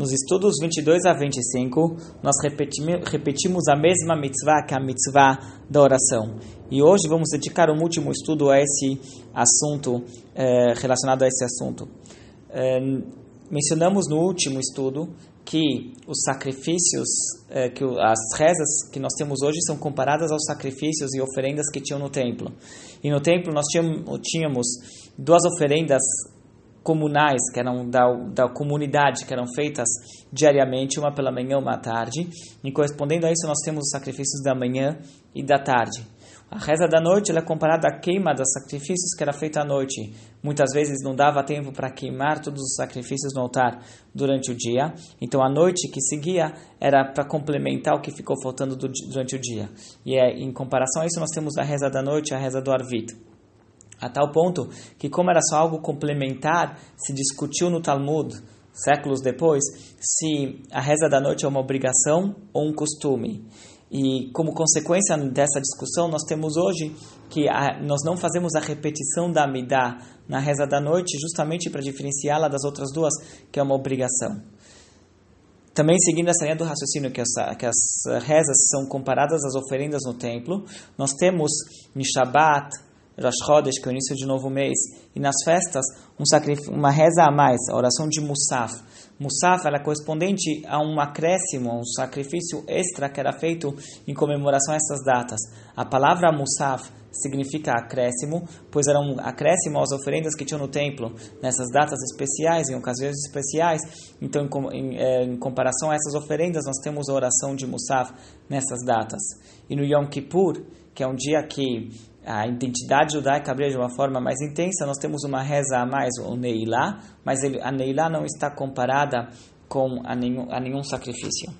Nos estudos 22 a 25, nós repetimos a mesma mitzvah que a mitzvah da oração. E hoje vamos dedicar um último estudo a esse assunto, eh, relacionado a esse assunto. Eh, mencionamos no último estudo que os sacrifícios, eh, que as rezas que nós temos hoje são comparadas aos sacrifícios e oferendas que tinham no templo. E no templo nós tínhamos duas oferendas comunais, que eram da, da comunidade, que eram feitas diariamente, uma pela manhã uma à tarde. E correspondendo a isso, nós temos os sacrifícios da manhã e da tarde. A reza da noite é comparada à queima dos sacrifícios que era feita à noite. Muitas vezes não dava tempo para queimar todos os sacrifícios no altar durante o dia. Então a noite que seguia era para complementar o que ficou faltando do, durante o dia. E é, em comparação a isso, nós temos a reza da noite e a reza do Arvit. A tal ponto que, como era só algo complementar, se discutiu no Talmud, séculos depois, se a reza da noite é uma obrigação ou um costume. E como consequência dessa discussão, nós temos hoje que a, nós não fazemos a repetição da Amidá na reza da noite, justamente para diferenciá-la das outras duas, que é uma obrigação. Também seguindo essa linha do raciocínio que as, que as rezas são comparadas às oferendas no templo, nós temos em Shabbat, Rosh Chodesh, que é o início de novo mês, e nas festas, um uma reza a mais, a oração de Musaf. Musaf ela é correspondente a um acréscimo, a um sacrifício extra que era feito em comemoração a essas datas. A palavra Musaf significa acréscimo, pois era um acréscimo às oferendas que tinham no templo nessas datas especiais, em ocasiões especiais. Então, em, em, é, em comparação a essas oferendas, nós temos a oração de Musaf nessas datas. E no Yom Kippur, que é um dia que a identidade judaica abrir de uma forma mais intensa, nós temos uma reza a mais, o Neilá, mas ele, a Neilá não está comparada com a nenhum, a nenhum sacrifício.